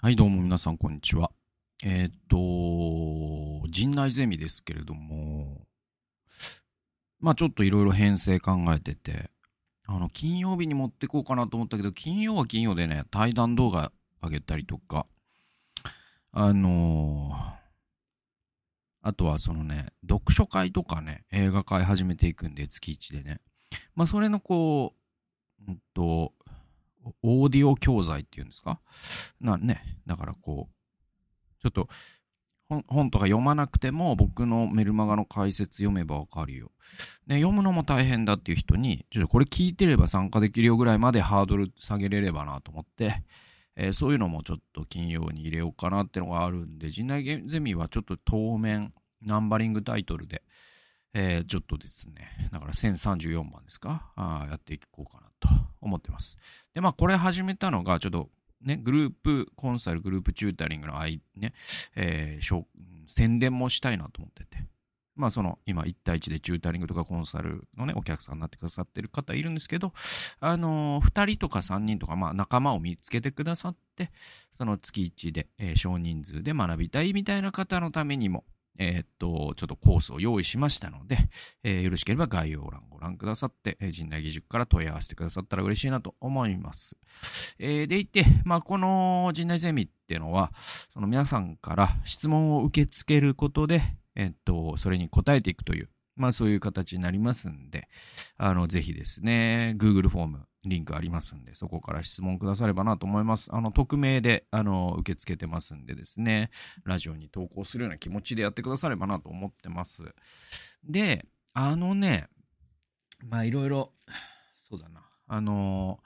はい、どうも皆さん、こんにちは。えーっと、陣内ゼミですけれども、まあちょっといろいろ編成考えてて、あの、金曜日に持ってこうかなと思ったけど、金曜は金曜でね、対談動画上げたりとか、あのーあとはそのね、読書会とかね、映画会始めていくんで、月1でね。まあそれのこう、うんと、オーディオ教材っていうんですか？なね、だからこう、ちょっと本本とか読まなくても僕のメルマガの解説読めばわかるよ。ね、読むのも大変だっていう人に、ちょっとこれ聞いてれば参加できるよぐらいまでハードル下げれればなと思って、えーそういうのもちょっと金曜に入れようかなってのがあるんで、陣内ゼミはちょっと当面ナンバリングタイトルで、えーちょっとですね、だから1034番ですか？あやっていこうかなと思ってます。で、まあ、これ始めたのが、ちょっと、ね、グループコンサル、グループチュータリングの愛、ね、えー宣伝もしたいなと思ってて。まあ、その、今、1対1でチュータリングとかコンサルのね、お客さんになってくださってる方いるんですけど、あのー、2人とか3人とか、まあ、仲間を見つけてくださって、その月1で、えー少人数で学びたいみたいな方のためにも、えーっと、ちょっとコースを用意しましたので、えーよろしければ概要欄をご覧くださって、えー陣内義塾から問い合わせてくださったら嬉しいなと思います。えーでいて、まあ、この陣内ゼミっていうのは、その皆さんから質問を受け付けることで、えーっと、それに答えていくという、まあそういう形になりますんで、あの、ぜひですね、Google フォーム、リンクありますんで、そこから質問くださればなと思います。あの、匿名で、あの、受け付けてますんでですね、ラジオに投稿するような気持ちでやってくださればなと思ってます。で、あのね、まあいろいろ、そうだな、あの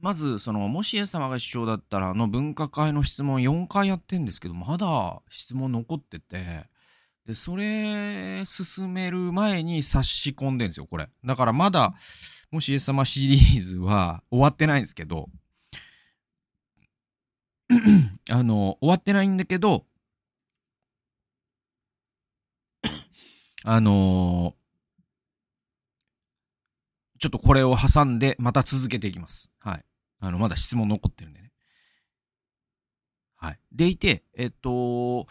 まず、その、もしイエス様が主張だったら、あの分科会の質問4回やってんですけど、まだ質問残ってて、で、それ、進める前に差し込んでんですよ、これ。だからまだ、もしイエス様シリーズは終わってないんですけど、あの、終わってないんだけど、あのちょっとこれを挟んで、また続けていきます。はい。あの、まだ質問残ってるんでね。はい。でいて、えっと、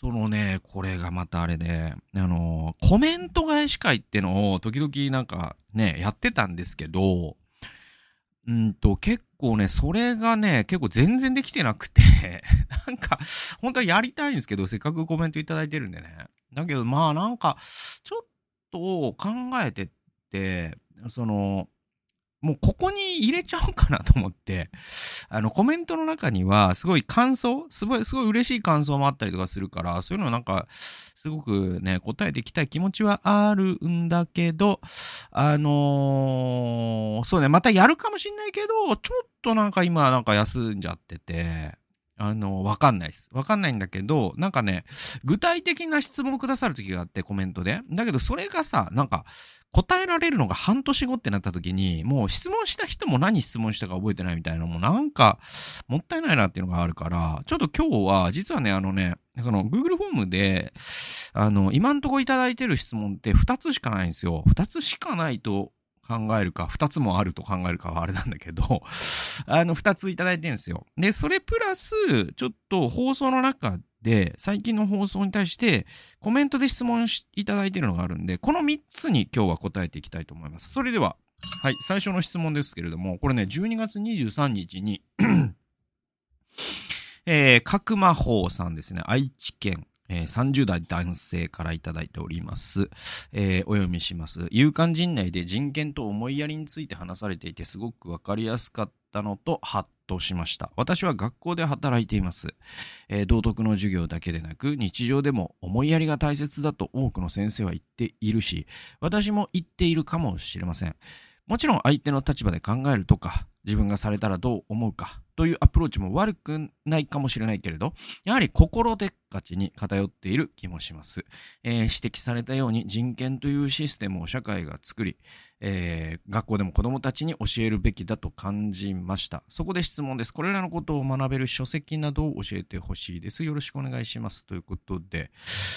そのね、これがまたあれで、あの、コメント返し会ってのを時々なんかね、やってたんですけど、うんと、結構ね、それがね、結構全然できてなくて、なんか、本当はやりたいんですけど、せっかくコメントいただいてるんでね。だけど、まあなんか、ちょっと考えてって、その、もうここに入れちゃおうかなと思って、あの、コメントの中には、すごい感想すごい、すごい嬉しい感想もあったりとかするから、そういうのなんか、すごくね、答えていきたい気持ちはあるんだけど、あのーそうね、またやるかもしんないけど、ちょっとなんか今なんか休んじゃってて、あの、わかんないです。わかんないんだけど、なんかね、具体的な質問をくださる時があって、コメントで。だけど、それがさ、なんか、答えられるのが半年後ってなった時に、もう質問した人も何質問したか覚えてないみたいなのもなんか、もったいないなっていうのがあるから、ちょっと今日は、実はね、あのね、その Google フォームで、あの、今んとこいただいてる質問って2つしかないんですよ。2つしかないと考えるか、2つもあると考えるかはあれなんだけど、あの、2ついただいてるんですよ。で、それプラス、ちょっと放送の中で、最近の放送に対して、コメントで質問しいただいてるのがあるんで、この3つに今日は答えていきたいと思います。それでは、はい、最初の質問ですけれども、これね、12月23日に、えー、角魔法さんですね、愛知県、えー30代男性からいただいております。えーお読みします。勇敢陣内で人権と思いやりについて話されていてすごくわかりやすかったのとハッとしました。私は学校で働いています。えー道徳の授業だけでなく日常でも思いやりが大切だと多くの先生は言っているし、私も言っているかもしれません。もちろん相手の立場で考えるとか、自分がされたらどう思うかというアプローチも悪くないかもしれないけれど、やはり心でっかちに偏っている気もします。えー指摘されたように人権というシステムを社会が作り、えー学校でも子供たちに教えるべきだと感じました。そこで質問です。これらのことを学べる書籍などを教えてほしいです。よろしくお願いします。ということで、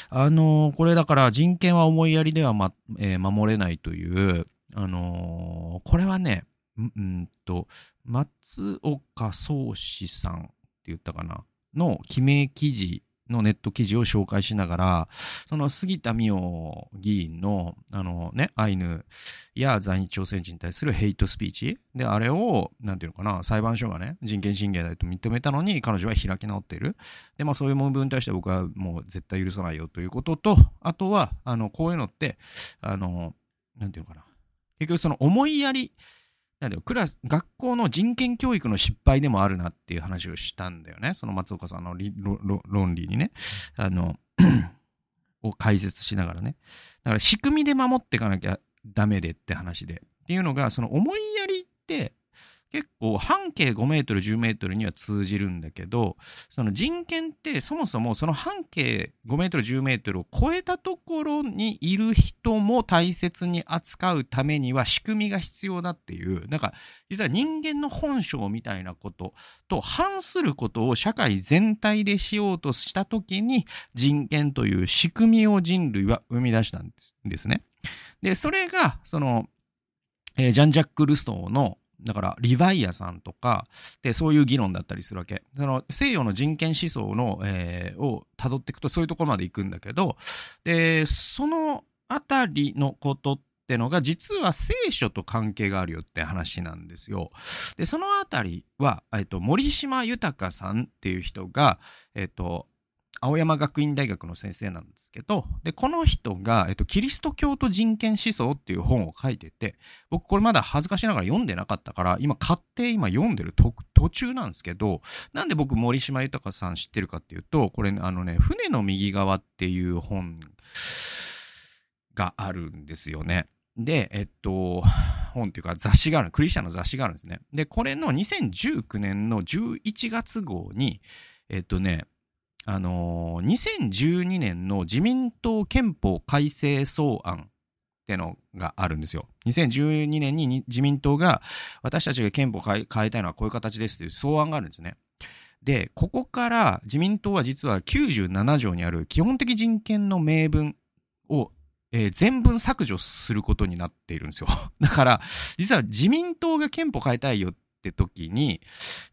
あのーこれだから人権は思いやりでは、まえー守れないという、あのーこれはね、うんと、松岡宗志さんって言ったかなの記名記事のネット記事を紹介しながら、その杉田水脈議員の、あのね、アイヌや在日朝鮮人に対するヘイトスピーチで、あれを、なんていうのかな、裁判所がね、人権侵害だと認めたのに、彼女は開き直っている。で、まあそういう部分に対して僕はもう絶対許さないよということと、あとは、あの、こういうのって、あの、なんていうのかな、結局その思いやり、なんだよ、クラス、学校の人権教育の失敗でもあるなっていう話をしたんだよね。その松岡さんの論理にね。あの、を解説しながらね。だから仕組みで守っていかなきゃダメでって話で。っていうのが、その思いやりって、結構半径5メートル10メートルには通じるんだけどその人権ってそもそもその半径5メートル10メートルを超えたところにいる人も大切に扱うためには仕組みが必要だっていうなんか実は人間の本性みたいなことと反することを社会全体でしようとした時に人権という仕組みを人類は生み出したんですね。でそれがそのえー、ジャン・ジャック・ルストーのだから、リヴァイアさんとか、で、そういう議論だったりするわけ。その、西洋の人権思想の、えー、を辿っていくと、そういうとこまで行くんだけど、で、そのあたりのことってのが、実は聖書と関係があるよって話なんですよ。で、そのあたりは、えっと、森島豊さんっていう人が、えっと、青山学院大学の先生なんですけど、で、この人が、えっと、キリスト教と人権思想っていう本を書いてて、僕これまだ恥ずかしながら読んでなかったから、今買って今読んでる途中なんですけど、なんで僕森島豊さん知ってるかっていうと、これあのね、船の右側っていう本があるんですよね。で、えっと、本っていうか雑誌がある、クリスチャンの雑誌があるんですね。で、これの2019年の11月号に、えっとね、あのー、2012年の自民党憲法改正草案ってのがあるんですよ。2012年に自民党が私たちが憲法を変えたいのはこういう形ですという草案があるんですね。で、ここから自民党は実は97条にある基本的人権の明文を、えー、全文削除することになっているんですよ。だから、実は自民党が憲法変えたいよっって時に、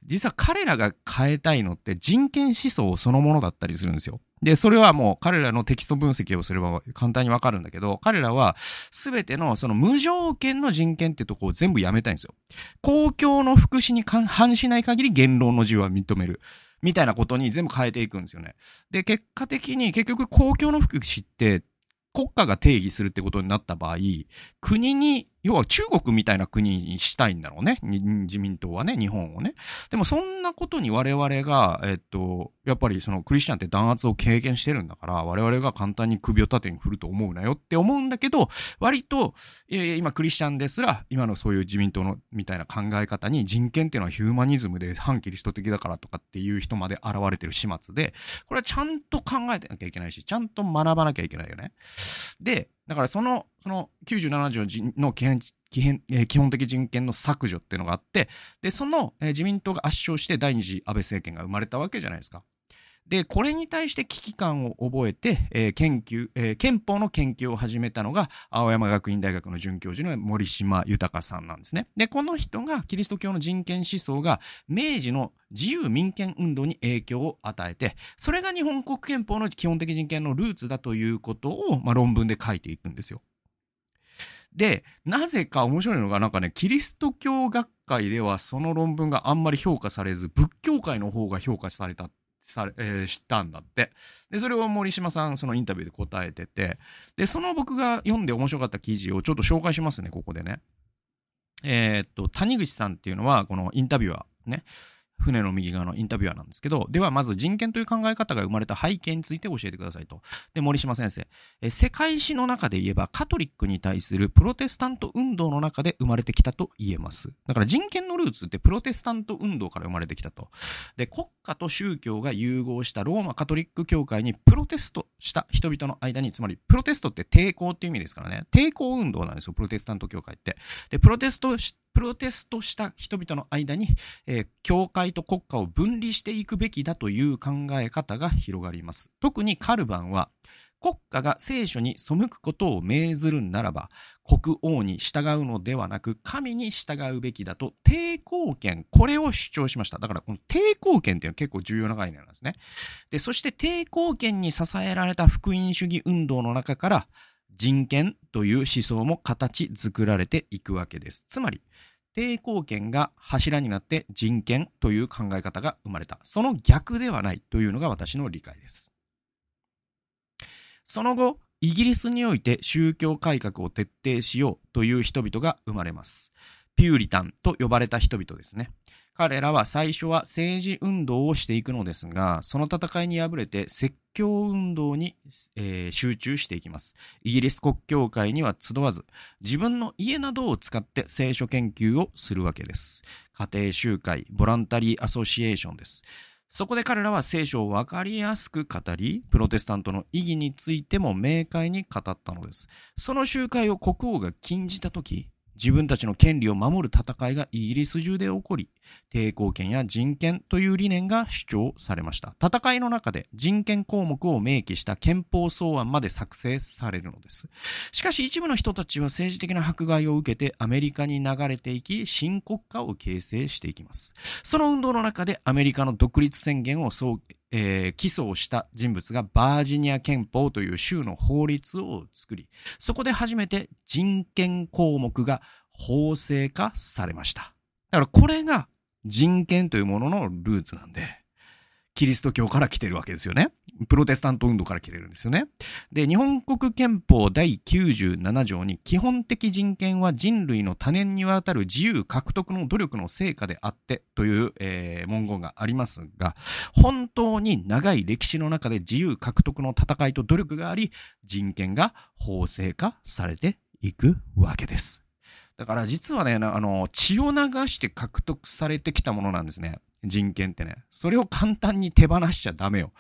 実は彼らが変えたいのって人権思想そのものだったりするんですよ。で、それはもう彼らのテキスト分析をすれば簡単にわかるんだけど、彼らは全てのその無条件の人権ってとこを全部やめたいんですよ。公共の福祉に反しない限り言論の自由は認める。みたいなことに全部変えていくんですよね。で、結果的に結局公共の福祉って国家が定義するってことになった場合、国に要は中国みたいな国にしたいんだろうね。自民党はね、日本をね。でもそんなことに我々が、えっと、やっぱりそのクリスチャンって弾圧を経験してるんだから、我々が簡単に首を縦に振ると思うなよって思うんだけど、割と、いやいや、今クリスチャンですら、今のそういう自民党のみたいな考え方に人権っていうのはヒューマニズムで反キリスト的だからとかっていう人まで現れてる始末で、これはちゃんと考えてなきゃいけないし、ちゃんと学ばなきゃいけないよね。で、だからその、その97条の基本基本的人権の削除っていうのがあって、で、その、え自民党が圧勝して第二次安倍政権が生まれたわけじゃないですか。で、これに対して危機感を覚えて、えー、研究、えー、憲法の研究を始めたのが、青山学院大学の准教授の森島豊さんなんですね。で、この人がキリスト教の人権思想が明治の自由民権運動に影響を与えて、それが日本国憲法の基本的人権のルーツだということを、まあ、論文で書いていくんですよ。で、なぜか面白いのが、なんかね、キリスト教学会ではその論文があんまり評価されず、仏教界の方が評価されたっされ、えー、知ったんだって。で、それを森島さん、そのインタビューで答えてて、で、その僕が読んで面白かった記事をちょっと紹介しますね、ここでね。えー、っと、谷口さんっていうのは、このインタビュアーね。船の右側のインタビュアーなんですけど、ではまず人権という考え方が生まれた背景について教えてくださいと。で、森島先生、え世界史の中で言えばカトリックに対するプロテスタント運動の中で生まれてきたと言えます。だから人権のルーツってプロテスタント運動から生まれてきたと。で、国家と宗教が融合したローマカトリック教会にプロテストした人々の間に、つまりプロテストって抵抗っていう意味ですからね。抵抗運動なんですよ、プロテスタント教会って。で、プロテストプロテストした人々の間に、えー、教会と国家を分離していくべきだという考え方が広がります。特にカルバンは、国家が聖書に背くことを命ずるならば、国王に従うのではなく、神に従うべきだと、抵抗権、これを主張しました。だから、この抵抗権っていうのは結構重要な概念なんですね。で、そして抵抗権に支えられた福音主義運動の中から、人権という思想も形作られていくわけです。つまり、抵抗権が柱になって人権という考え方が生まれた。その逆ではないというのが私の理解です。その後、イギリスにおいて宗教改革を徹底しようという人々が生まれます。ピューリタンと呼ばれた人々ですね。彼らは最初は政治運動をしていくのですが、その戦いに敗れて説教運動に、えー、集中していきます。イギリス国教会には集わず、自分の家などを使って聖書研究をするわけです。家庭集会、ボランタリーアソシエーションです。そこで彼らは聖書を分かりやすく語り、プロテスタントの意義についても明快に語ったのです。その集会を国王が禁じたとき、自分たちの権利を守る戦いがイギリス中で起こり、抵抗権や人権という理念が主張されました。戦いの中で人権項目を明記した憲法草案まで作成されるのです。しかし一部の人たちは政治的な迫害を受けてアメリカに流れていき、新国家を形成していきます。その運動の中でアメリカの独立宣言をえー、起訴をした人物がバージニア憲法という州の法律を作り、そこで初めて人権項目が法制化されました。だからこれが人権というもののルーツなんで、キリスト教から来てるわけですよね。プロテスタント運動から来てるんですよね。で、日本国憲法第97条に基本的人権は人類の多年にわたる自由獲得の努力の成果であってという、えー、文言がありますが、本当に長い歴史の中で自由獲得の戦いと努力があり、人権が法制化されていくわけです。だから実はね、あの、血を流して獲得されてきたものなんですね。人権ってね。それを簡単に手放しちゃダメよ。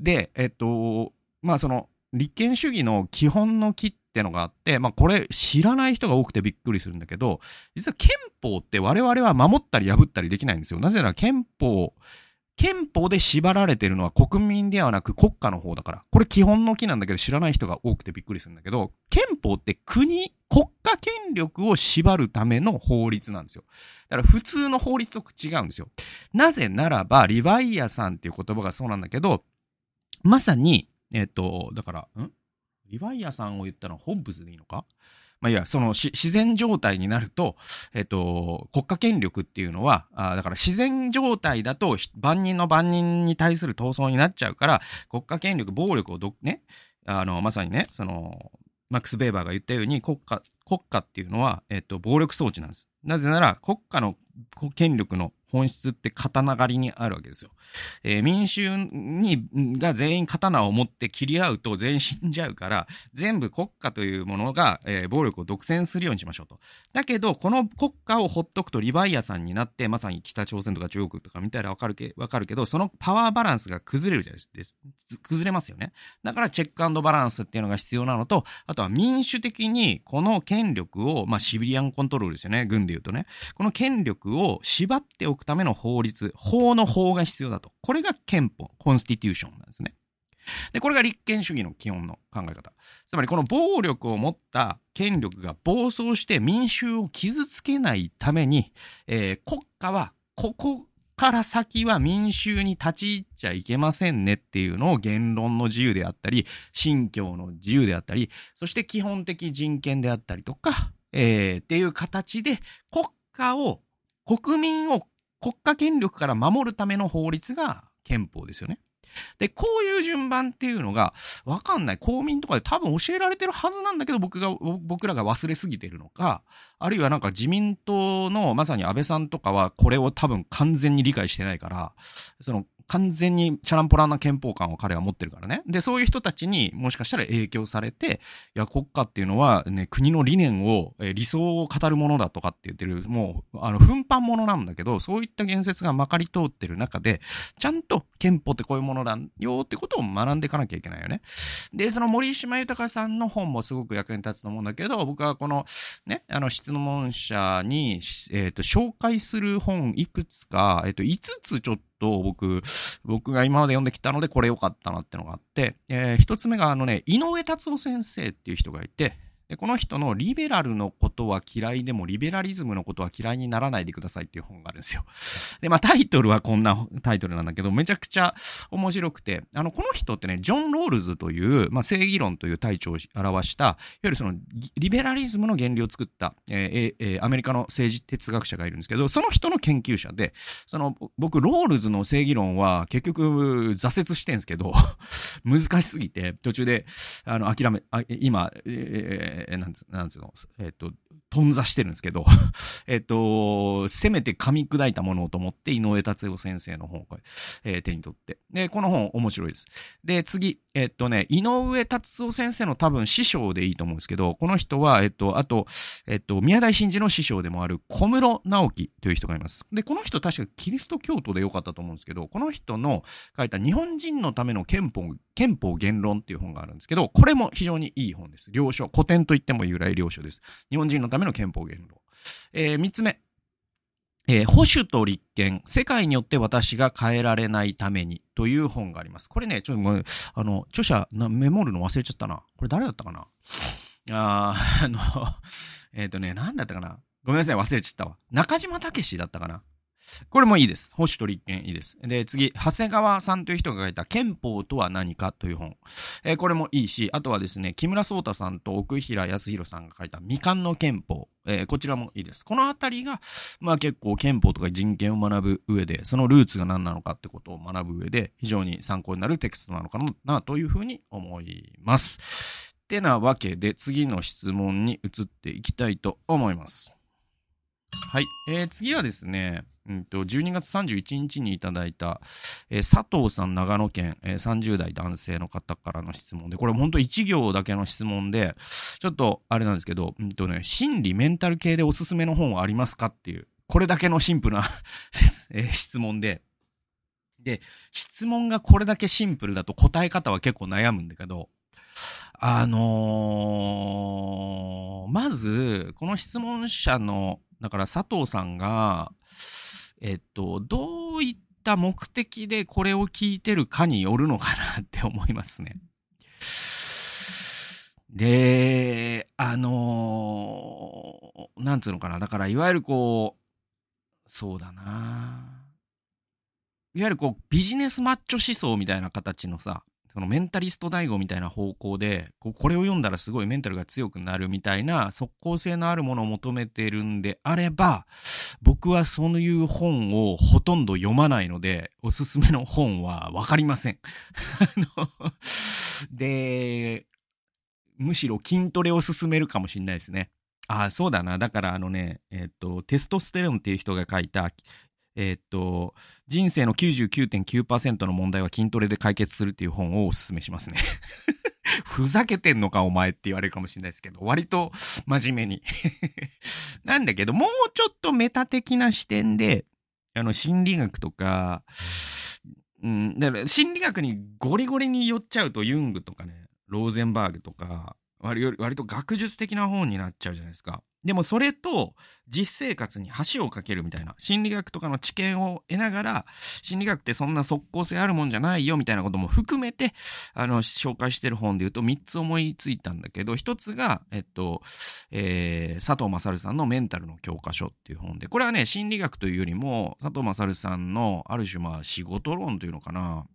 で、えっと、まあその、立憲主義の基本の木ってのがあって、まあこれ知らない人が多くてびっくりするんだけど、実は憲法って我々は守ったり破ったりできないんですよ。なぜなら憲法、憲法で縛られてるのは国民ではなく国家の方だから。これ基本の木なんだけど知らない人が多くてびっくりするんだけど、憲法って国、国家権力を縛るための法律なんですよ。だから普通の法律と違うんですよ。なぜならば、リヴァイアさんっていう言葉がそうなんだけど、まさに、えっ、と、だから、ん？リヴァイアさんを言ったのはホッブズでいいのか？まあ、いや、その自然状態になると、えっと、国家権力っていうのは、あだから自然状態だと万人の万人に対する闘争になっちゃうから、国家権力、暴力をど、ね、あの、まさにね、その、マックス・ベーバーが言ったように、国家、国家っていうのは、えっと、暴力装置なんです。なぜなら、国家の権力の本質って刀狩りにあるわけですよ。えー、民衆に、が全員刀を持って切り合うと全員死んじゃうから、全部国家というものが、えー、暴力を独占するようにしましょうと。だけど、この国家をほっとくとリバイアさんになって、まさに北朝鮮とか中国とか見たらわかるけ、わかるけど、そのパワーバランスが崩れるじゃないですか。崩れますよね。だからチェックバランスっていうのが必要なのと、あとは民主的にこの権力を、まあシビリアンコントロールですよね。軍で言うとね。この権力を縛っておくための法律、法の法が必要だと。これが憲法、コンスティテューションなんですね。で、これが立憲主義の基本の考え方。つまりこの暴力を持った権力が暴走して民衆を傷つけないために、えー、国家はここから先は民衆に立ち入っちゃいけませんねっていうのを言論の自由であったり、信教の自由であったり、そして基本的人権であったりとか、えー、っていう形で国家を、国民を国家権力から守るための法律が憲法ですよね。で、こういう順番っていうのが、わかんない。公民とかで多分教えられてるはずなんだけど、僕が、僕らが忘れすぎてるのか、あるいはなんか自民党のまさに安倍さんとかはこれを多分完全に理解してないから、その完全にチャランポランな憲法観を彼は持ってるからね。で、そういう人たちにもしかしたら影響されて、いや、国家っていうのはね、国の理念を、え理想を語るものだとかって言ってる、もう、あの、奮発ものなんだけど、そういった言説がまかり通ってる中で、ちゃんと憲法ってこういうものだよってことを学んでいかなきゃいけないよね。で、その森島豊さんの本もすごく役に立つと思うんだけど、僕はこの、ね、あの、質問者に、えっ、ー、と、紹介する本いくつか、えっ、ー、と、5つちょっと僕、僕が今まで読んできたのでこれ良かったなってのがあって、えー、一つ目があのね、井上達夫先生っていう人がいて、でこの人のリベラルのことは嫌いでもリベラリズムのことは嫌いにならないでくださいっていう本があるんですよ。で、まあタイトルはこんなタイトルなんだけど、めちゃくちゃ面白くて、あの、この人ってね、ジョン・ロールズという、まあ正義論という大著を著した、いわゆるそのリベラリズムの原理を作った、えーえー、アメリカの政治哲学者がいるんですけど、その人の研究者で、その僕、ロールズの正義論は結局挫折してんですけど、難しすぎて、途中で、あの、諦め、あ今、えーえー、なんつなんつうの、えっ、ー、と、頓挫してるんですけど、えっと、せめて噛み砕いたものをと思って、井上達夫先生の本を、えー、手に取って。で、この本面白いです。で、次、えっとね、井上達夫先生の多分師匠でいいと思うんですけど、この人は、えっと、あと、えっと、宮台真司の師匠でもある小室直樹という人がいます。で、この人確かキリスト教徒でよかったと思うんですけど、この人の書いた日本人のための憲法、憲法言論っていう本があるんですけど、これも非常にいい本です。良書、古典と言っても由来良書です。日本人のための憲法言論。えー、3つ目。えー、保守と立憲、世界によって私が変えられないためにという本があります。これね、ちょっともう、あの、著者な、メモるの忘れちゃったな。これ誰だったかな？あーあの、えっ、ー、とね、なんだったかな？ごめんなさい、忘れちゃったわ。中島武だったかな？これもいいです。保守と立憲いいです。で、次、長谷川さんという人が書いた憲法とは何かという本。えー、これもいいし、あとはですね、木村壮太さんと奥平康弘さんが書いた未完の憲法。えー、こちらもいいです。このあたりが、まあ結構憲法とか人権を学ぶ上で、そのルーツが何なのかってことを学ぶ上で、非常に参考になるテキストなのかなというふうに思います。ってなわけで、次の質問に移っていきたいと思います。はい。えー、次はですね、うんと、12月31日にいただいた、えー、佐藤さん長野県、えー、30代男性の方からの質問で、これ本当1行だけの質問で、ちょっとあれなんですけど、うんとね、心理メンタル系でおすすめの本はありますかっていう、これだけのシンプルな えー、質問で、で、質問がこれだけシンプルだと答え方は結構悩むんだけど、あのー、まず、この質問者の、だから佐藤さんが、えっと、どういった目的でこれを聞いてるかによるのかなって思いますね。で、あのー、なんつうのかな。だから、いわゆるこう、そうだな。いわゆるこう、ビジネスマッチョ思想みたいな形のさ、そのメンタリスト大悟みたいな方向で、これを読んだらすごいメンタルが強くなるみたいな即効性のあるものを求めてるんであれば、僕はそういう本をほとんど読まないので、おすすめの本はわかりません。で、むしろ筋トレを進めるかもしれないですね。ああ、そうだな。だからあのね、えっ、と、テストステロンっていう人が書いた、えー、っと、人生の99.9%の問題は筋トレで解決するっていう本をお勧めしますね ふざけてんのかお前って言われるかもしれないですけど、割と真面目に なんだけど、もうちょっとメタ的な視点で、あの、心理学とか、うん、だから心理学にゴリゴリに寄っちゃうとユングとかね、ローゼンバーグとか、割割と学術的な本になっちゃうじゃないですか。でもそれと実生活に橋を架けるみたいな心理学とかの知見を得ながら心理学ってそんな即効性あるもんじゃないよみたいなことも含めてあの紹介してる本で言うと3つ思いついたんだけど1つが、えっとえー、佐藤勝さんのメンタルの教科書っていう本でこれはね心理学というよりも佐藤勝さんのある種まあ仕事論というのかな。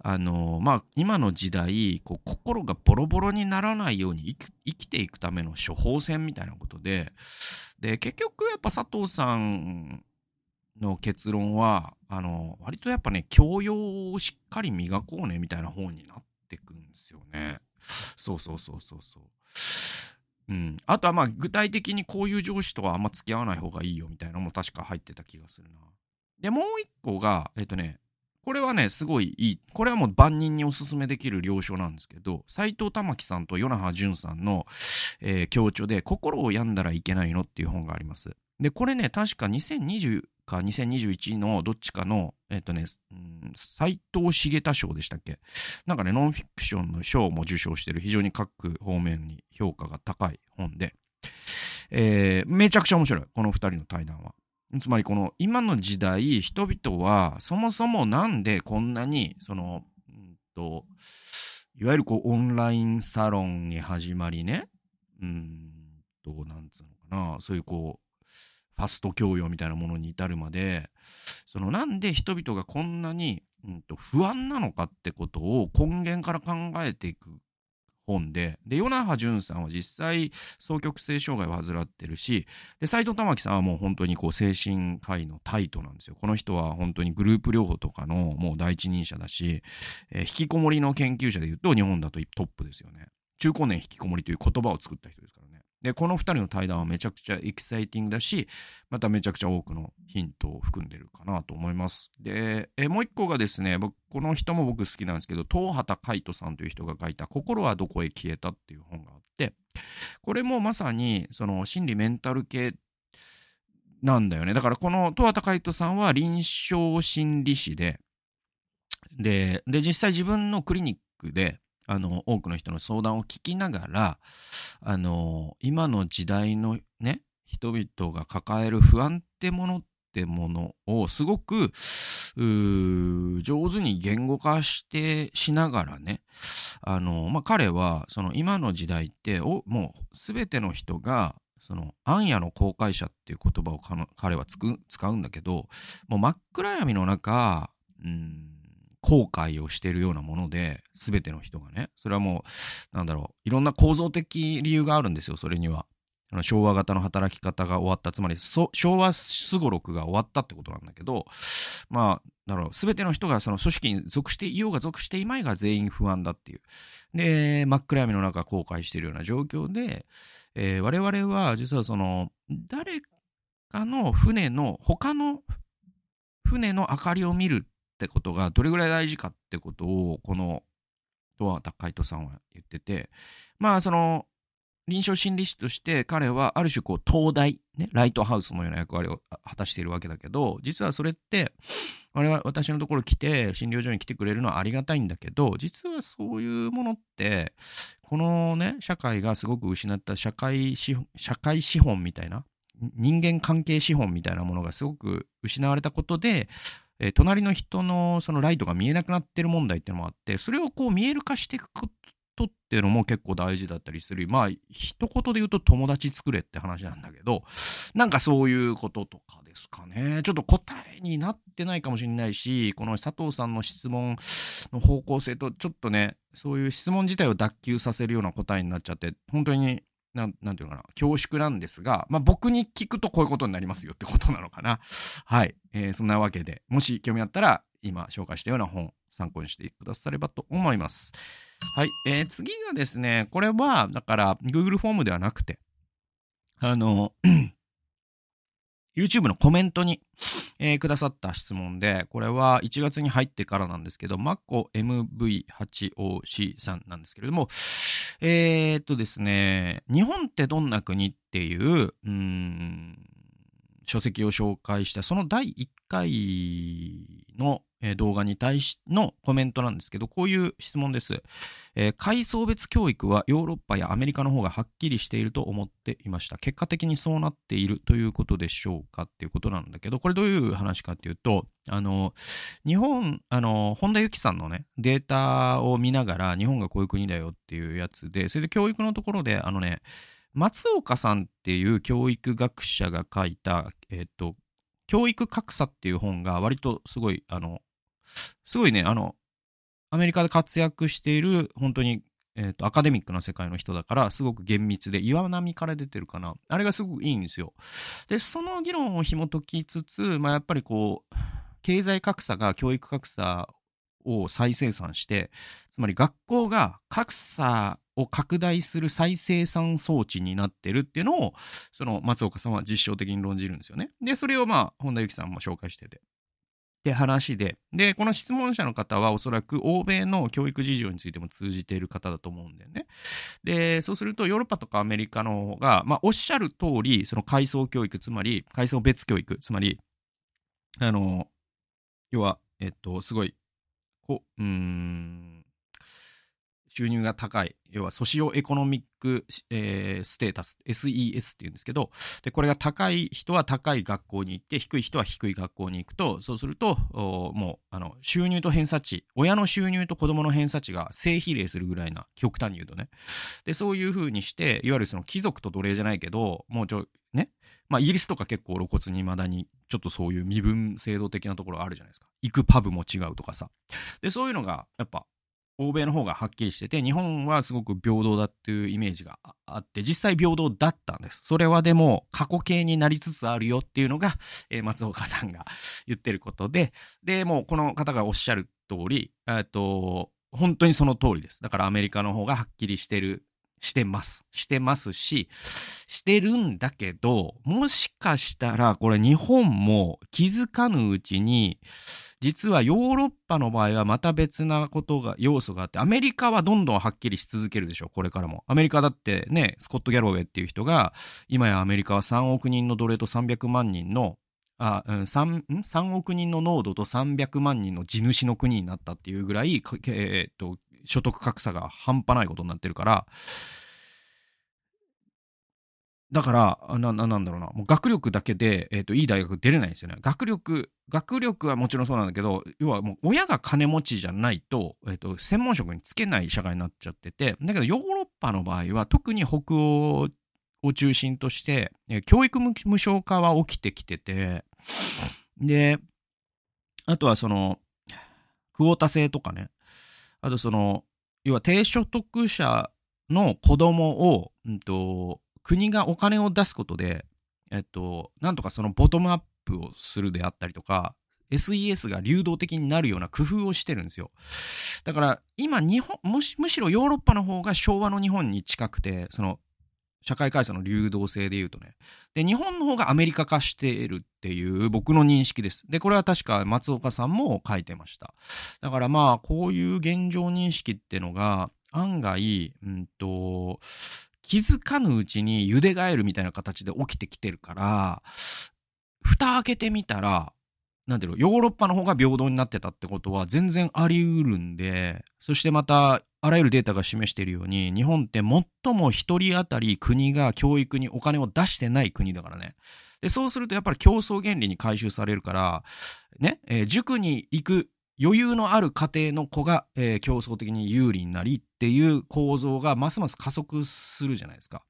あの、まあ、今の時代、こう、心がボロボロにならないように生きていくための処方箋みたいなことで、で、結局やっぱ佐藤さんの結論は、あの、割とやっぱね、教養をしっかり磨こうね、みたいな本になってくんですよね。そうそうそうそうそう。うん。あとはまあ、具体的にこういう上司とはあんま付き合わない方がいいよ、みたいなのも確か入ってた気がするな。で、もう一個が、えっとね、これはね、すごいいい。これはもう万人におすすめできる了承なんですけど、斎藤玉樹さんと与那覇淳さんの、えー、協調で、心を病んだらいけないのっていう本があります。で、これね、確か2020か2021のどっちかの、えっ、ー、とね、斎、うん、藤茂太賞でしたっけ？なんかね、ノンフィクションの賞も受賞してる非常に各方面に評価が高い本で、えー、めちゃくちゃ面白い。この二人の対談は。つまりこの今の時代、人々はそもそもなんでこんなに、その、うんと、いわゆるこうオンラインサロンに始まりね、うんと、なんつうのかな、そういうこう、ファスト教養みたいなものに至るまで、そのなんで人々がこんなに、うんと、不安なのかってことを根源から考えていく本で、で、与那覇淳さんは実際、双極性障害を患ってるし、で、斎藤玉樹さんはもう本当にこう、精神科医のタイトなんですよ。この人は本当にグループ療法とかのもう第一人者だし、えー、引きこもりの研究者で言うと日本だとトップですよね。中高年引きこもりという言葉を作った人ですから。で、この二人の対談はめちゃくちゃエキサイティングだし、まためちゃくちゃ多くのヒントを含んでるかなと思います。で、えもう一個がですね、僕、この人も僕好きなんですけど、東畑海人さんという人が書いた心はどこへ消えた？っていう本があって、これもまさに、その心理メンタル系なんだよね。だからこの東畑海人さんは臨床心理士で、で、で、実際自分のクリニックで、あの、多くの人の相談を聞きながら、あの、今の時代のね、人々が抱える不安ってものってものをすごく、上手に言語化してしながらね、あの、まあ、彼は、その今の時代って、おもうすべての人が、その、暗夜の公開者っていう言葉を彼は使うんだけど、もう真っ暗闇の中、うん後悔をしているようなもので、すべての人がね。それはもう、なんだろう、いろんな構造的理由があるんですよ、それには。あの昭和型の働き方が終わった、つまり、昭和すごろくが終わったってことなんだけど、まあ、だろう、すべての人がその組織に属していようが属していまいが全員不安だっていう。で、真っ暗闇の中後悔しているような状況で、えー、我々は実はその、誰かの船の、他の船の明かりを見るってことがどれぐらい大事かってことを、この、とは高人さんは言ってて、まあ、その、臨床心理士として彼はある種こう東大、ね、ライトハウスのような役割を果たしているわけだけど、実はそれって、我々、私のところ来て、診療所に来てくれるのはありがたいんだけど、実はそういうものって、このね、社会がすごく失った社会資、社会資本みたいな、人間関係資本みたいなものがすごく失われたことで、えー、隣の人のそのライトが見えなくなってる問題っていうのもあって、それをこう見える化していくことっていうのも結構大事だったりする。まあ、一言で言うと友達作れって話なんだけど、なんかそういうこととかですかね。ちょっと答えになってないかもしれないし、この佐藤さんの質問の方向性とちょっとね、そういう質問自体を脱臼させるような答えになっちゃって、本当にな、なんていうのかな、恐縮なんですが、まあ、僕に聞くとこういうことになりますよってことなのかな。はい。えー、そんなわけで、もし興味あったら、今紹介したような本、参考にしてくださればと思います。はい。えー、次がですね、これは、だから、Google フォームではなくて、あの、YouTube のコメントに、えー、くださった質問で、これは1月に入ってからなんですけど、マッコ MV8OC さんなんですけれども、えー、っとですね、日本ってどんな国っていう、うん、書籍を紹介した、その第1回の動画に対しのコメントなんですけど、こういう質問です。えー、階層別教育はヨーロッパやアメリカの方がはっきりしていると思っていました。結果的にそうなっているということでしょうかっていうことなんだけど、これどういう話かっていうと、あの、日本、あの、本田由紀さんのね、データを見ながら、日本がこういう国だよっていうやつで、それで教育のところで、あのね、松岡さんっていう教育学者が書いた、えっ、と、教育格差っていう本が割とすごい、あの、すごいね、あの、アメリカで活躍している、本当に、えっ、ー、と、アカデミックな世界の人だから、すごく厳密で、岩波から出てるかな。あれがすごくいいんですよ。で、その議論を紐解きつつ、まあ、やっぱりこう、経済格差が教育格差を再生産して、つまり学校が格差を拡大する再生産装置になってるっていうのを、その松岡さんは実証的に論じるんですよね。で、それをまあ、本田由紀さんも紹介してて。って話で、で、この質問者の方はおそらく欧米の教育事情についても通じている方だと思うんだよね。で、そうするとヨーロッパとかアメリカの方が、まあ、おっしゃる通り、その階層教育、つまり階層別教育、つまり、あの、要は、えっと、すごい、こう、うん、収入が高い、要はソシオエコノミック、えー、ステータス、SES っていうんですけど、で、これが高い人は高い学校に行って、低い人は低い学校に行くと、そうすると、もう、あの、収入と偏差値、親の収入と子供の偏差値が正比例するぐらいな、極端に言うとね。で、そういう風にして、いわゆるその貴族と奴隷じゃないけど、もうちょ、ね。まあ、イギリスとか結構露骨に未だに、ちょっとそういう身分制度的なところあるじゃないですか。行くパブも違うとかさ。で、そういうのが、やっぱ、欧米の方がはっきりしてて、日本はすごく平等だっていうイメージがあって、実際平等だったんです。それはでも過去形になりつつあるよっていうのが、えー、松岡さんが 言ってることで、で、もうこの方がおっしゃる通り、えっと、本当にその通りです。だからアメリカの方がはっきりしてるしてます。してますし、してるんだけど、もしかしたらこれ日本も気づかぬうちに、実はヨーロッパの場合はまた別なことが、要素があって、アメリカはどんどんはっきりし続けるでしょう、これからも。アメリカだってね、スコット・ギャロウェイっていう人が、今やアメリカは3億人の奴隷と300万人のあ、うん、3, 3億人の濃度と300万人の地主の国になったっていうぐらい、えー、っと、所得格差が半端ないことになってるから、だから、な、ななんだろうな。もう学力だけで、えっ、ー、と、いい大学出れないんですよね。学力、学力はもちろんそうなんだけど、要はもう親が金持ちじゃないと、えっ、ー、と、専門職につけない社会になっちゃってて、だけどヨーロッパの場合は、特に北欧を中心として、え、教育無償化は起きてきてて、で、あとはその、クオータ制とかね、あとその、要は低所得者の子供を、うんと、国がお金を出すことで、えっと、なんとかそのボトムアップをするであったりとか、SES が流動的になるような工夫をしてるんですよ。だから今日本むし、むしろヨーロッパの方が昭和の日本に近くて、その社会階層の流動性で言うとね。で、日本の方がアメリカ化しているっていう僕の認識です。で、これは確か松岡さんも書いてました。だからまあ、こういう現状認識ってのが案外、うんと、気づかぬうちに茹でガエルみたいな形で起きてきてるから、蓋開けてみたら、なんていうの、ヨーロッパの方が平等になってたってことは全然あり得るんで、そしてまた、あらゆるデータが示しているように、日本って最も一人当たり国が教育にお金を出してない国だからね。で、そうするとやっぱり競争原理に回収されるから、ね、えー、塾に行く余裕のある家庭の子が、えー、競争的に有利になりっていう構造がますます加速するじゃないですか。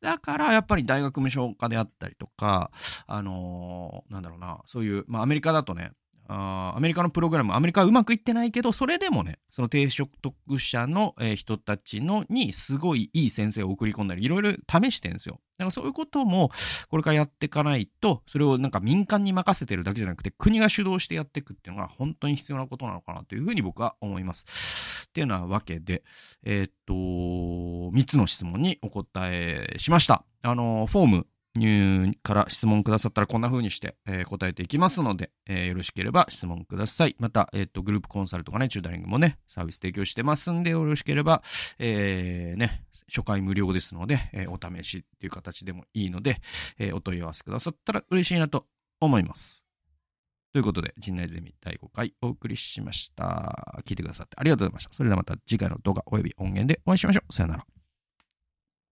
だからやっぱり大学無償化であったりとか、あのー、なんだろうな、そういう、まあアメリカだとね、あアメリカのプログラム、アメリカはうまくいってないけど、それでもね、その低所得者の、えー、人たちのにすごいいい先生を送り込んだり、いろいろ試してるんですよ。だからそういうことも、これからやっていかないと、それをなんか民間に任せてるだけじゃなくて、国が主導してやっていくっていうのが本当に必要なことなのかなというふうに僕は思います。っていうようなわけで、えー、っと、3つの質問にお答えしました。あの、フォーム、から質問くださったらこんな風にして、えー、答えていきますので、えー、よろしければ質問ください。また、えっ、ー、と、グループコンサルとかね、チューダリングもね、サービス提供してますんで、よろしければ、えー、ね、初回無料ですので、え、お試しっていう形でもいいので、え、お問い合わせくださったら嬉しいなと思います。ということで、陣内ゼミ第5回お送りしました。聞いてくださってありがとうございました。それではまた次回の動画及び音源でお会いしましょう。さよなら。